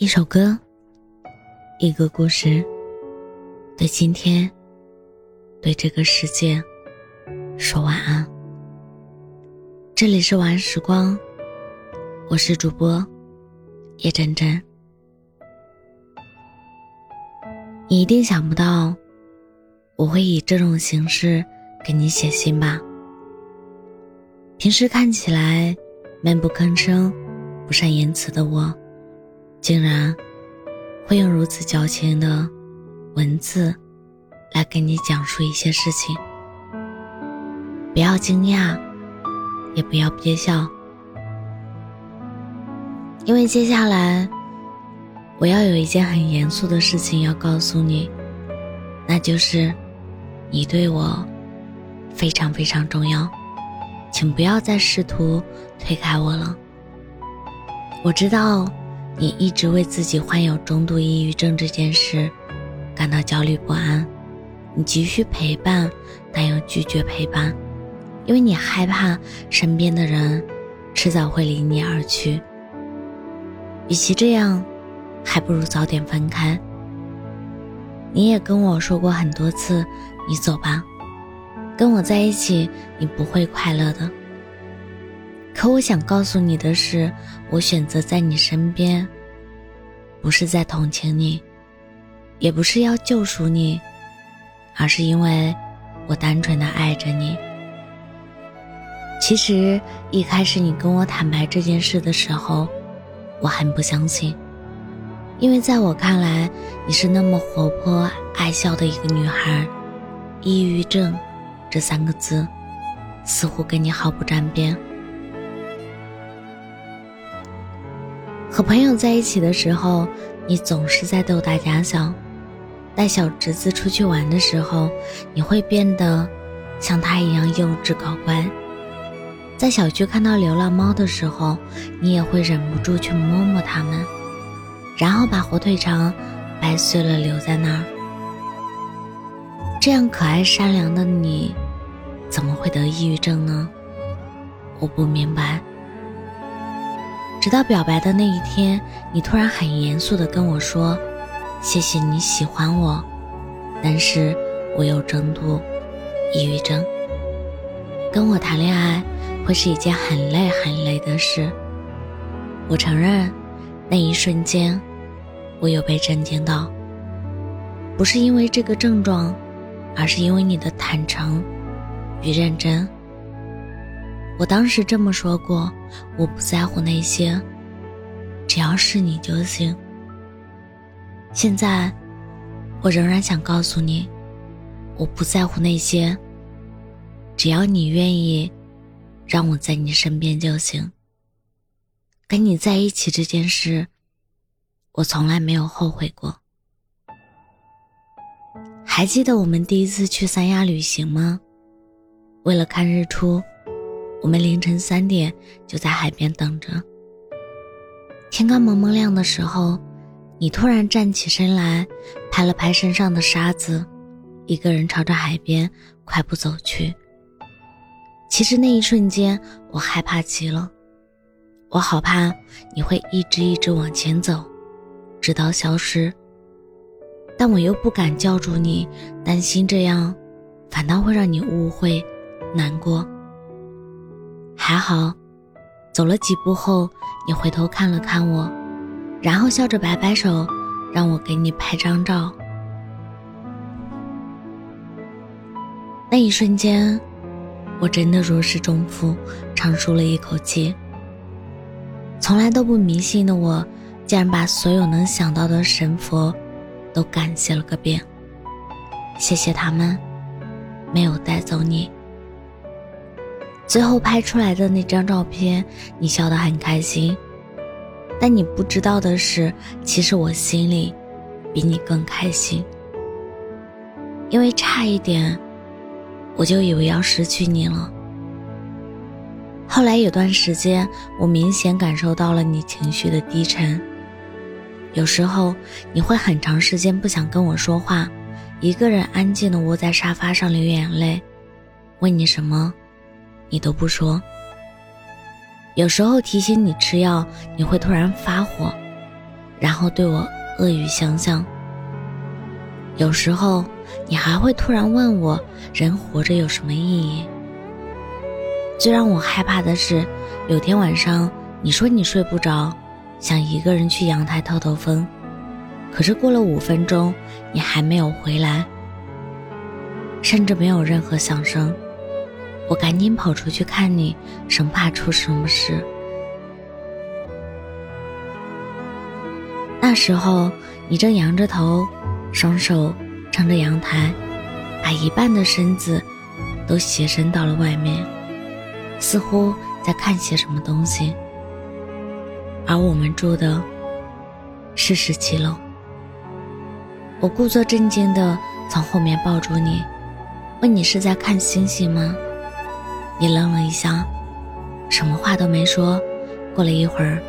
一首歌，一个故事，对今天，对这个世界，说晚安。这里是晚安时光，我是主播叶真真。你一定想不到，我会以这种形式给你写信吧？平时看起来闷不吭声、不善言辞的我。竟然会用如此矫情的文字来跟你讲述一些事情，不要惊讶，也不要憋笑，因为接下来我要有一件很严肃的事情要告诉你，那就是你对我非常非常重要，请不要再试图推开我了。我知道。你一直为自己患有中度抑郁症这件事感到焦虑不安，你急需陪伴，但又拒绝陪伴，因为你害怕身边的人迟早会离你而去。与其这样，还不如早点分开。你也跟我说过很多次，你走吧，跟我在一起你不会快乐的。可我想告诉你的是，我选择在你身边，不是在同情你，也不是要救赎你，而是因为我单纯的爱着你。其实一开始你跟我坦白这件事的时候，我很不相信，因为在我看来，你是那么活泼爱笑的一个女孩，抑郁症这三个字，似乎跟你毫不沾边。和朋友在一起的时候，你总是在逗大家笑；带小侄子出去玩的时候，你会变得像他一样幼稚搞怪；在小区看到流浪猫的时候，你也会忍不住去摸摸它们，然后把火腿肠掰碎了留在那儿。这样可爱善良的你，怎么会得抑郁症呢？我不明白。直到表白的那一天，你突然很严肃地跟我说：“谢谢你喜欢我，但是我有中度抑郁症。跟我谈恋爱会是一件很累很累的事。”我承认，那一瞬间，我有被震惊到。不是因为这个症状，而是因为你的坦诚与认真。我当时这么说过，我不在乎那些，只要是你就行。现在，我仍然想告诉你，我不在乎那些，只要你愿意，让我在你身边就行。跟你在一起这件事，我从来没有后悔过。还记得我们第一次去三亚旅行吗？为了看日出。我们凌晨三点就在海边等着。天刚蒙蒙亮的时候，你突然站起身来，拍了拍身上的沙子，一个人朝着海边快步走去。其实那一瞬间，我害怕极了，我好怕你会一直一直往前走，直到消失。但我又不敢叫住你，担心这样，反倒会让你误会、难过。还好，走了几步后，你回头看了看我，然后笑着摆摆手，让我给你拍张照。那一瞬间，我真的如释重负，长舒了一口气。从来都不迷信的我，竟然把所有能想到的神佛都感谢了个遍。谢谢他们，没有带走你。最后拍出来的那张照片，你笑得很开心，但你不知道的是，其实我心里比你更开心，因为差一点，我就以为要失去你了。后来有段时间，我明显感受到了你情绪的低沉，有时候你会很长时间不想跟我说话，一个人安静的窝在沙发上流眼泪，问你什么？你都不说。有时候提醒你吃药，你会突然发火，然后对我恶语相向。有时候，你还会突然问我：人活着有什么意义？最让我害怕的是，有天晚上你说你睡不着，想一个人去阳台透透风，可是过了五分钟，你还没有回来，甚至没有任何响声。我赶紧跑出去看你，生怕出什么事。那时候，你正仰着头。双手撑着阳台，把一半的身子都斜伸到了外面，似乎在看些什么东西。而我们住的是十七楼。我故作镇静地从后面抱住你，问你是在看星星吗？你愣了一下，什么话都没说。过了一会儿，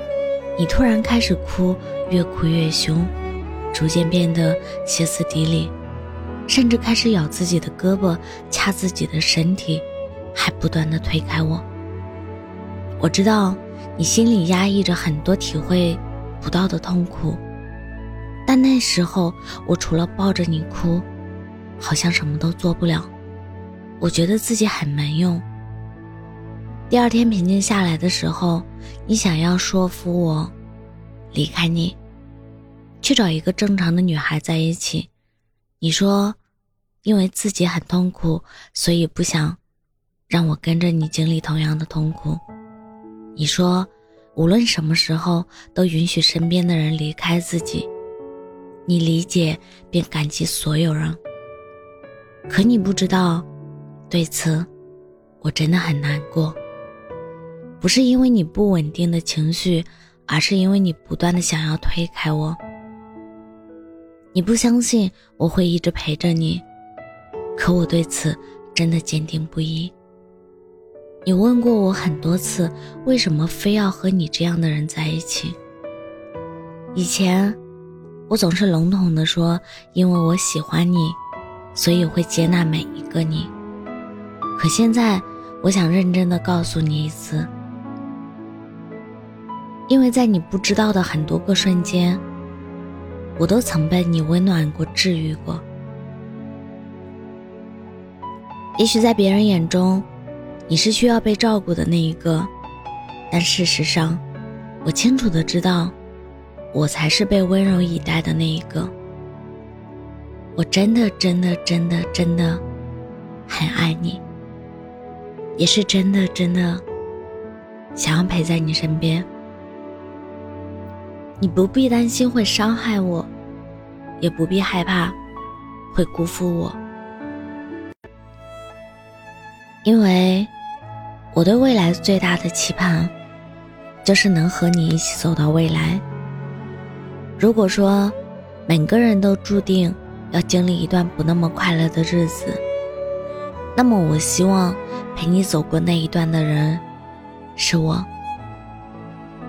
你突然开始哭，越哭越凶。逐渐变得歇斯底里，甚至开始咬自己的胳膊，掐自己的身体，还不断的推开我。我知道你心里压抑着很多体会不到的痛苦，但那时候我除了抱着你哭，好像什么都做不了。我觉得自己很没用。第二天平静下来的时候，你想要说服我离开你。去找一个正常的女孩在一起，你说，因为自己很痛苦，所以不想让我跟着你经历同样的痛苦。你说，无论什么时候都允许身边的人离开自己，你理解并感激所有人。可你不知道，对此，我真的很难过。不是因为你不稳定的情绪，而是因为你不断的想要推开我。你不相信我会一直陪着你，可我对此真的坚定不移。你问过我很多次，为什么非要和你这样的人在一起？以前，我总是笼统的说，因为我喜欢你，所以会接纳每一个你。可现在，我想认真的告诉你一次，因为在你不知道的很多个瞬间。我都曾被你温暖过、治愈过。也许在别人眼中，你是需要被照顾的那一个，但事实上，我清楚的知道，我才是被温柔以待的那一个。我真的、真的、真的、真的很爱你，也是真的、真的想要陪在你身边。你不必担心会伤害我，也不必害怕会辜负我，因为我对未来最大的期盼，就是能和你一起走到未来。如果说每个人都注定要经历一段不那么快乐的日子，那么我希望陪你走过那一段的人是我，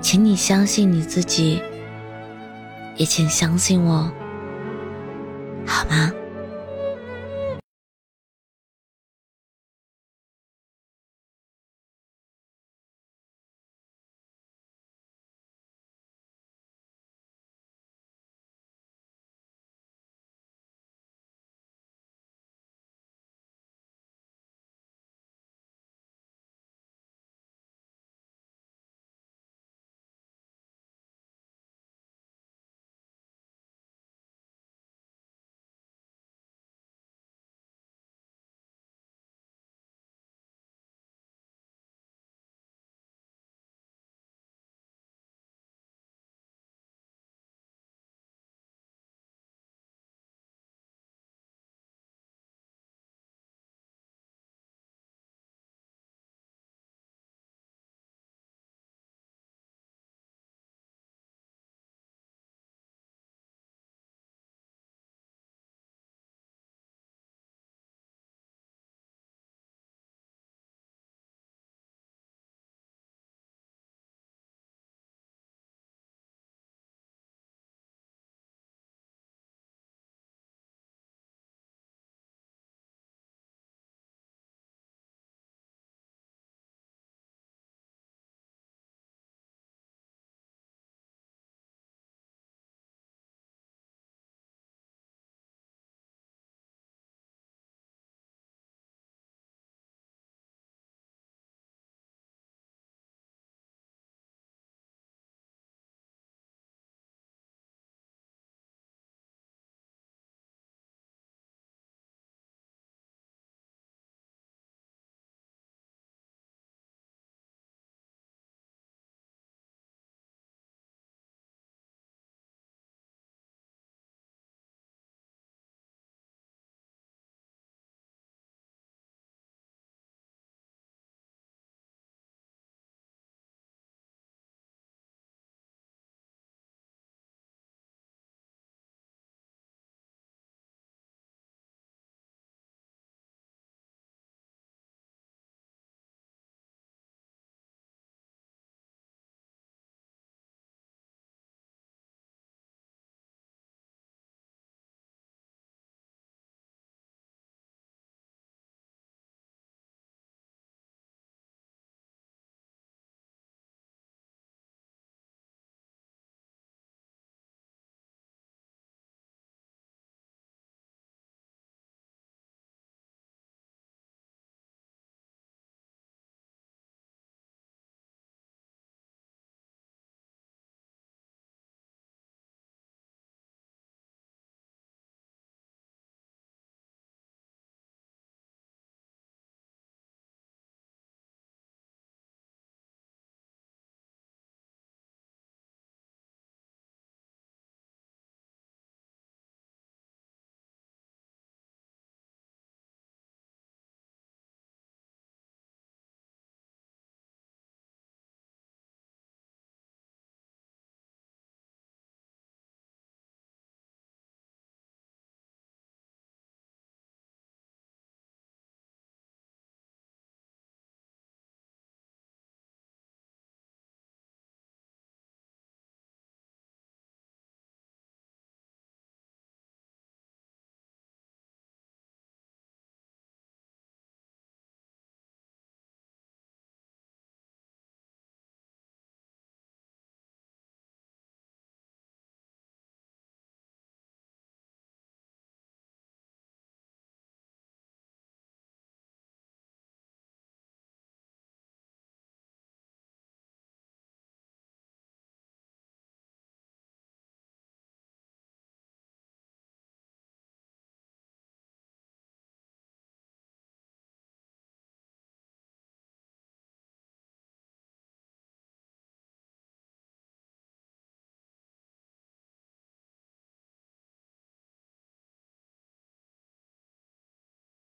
请你相信你自己。也请相信我，好吗？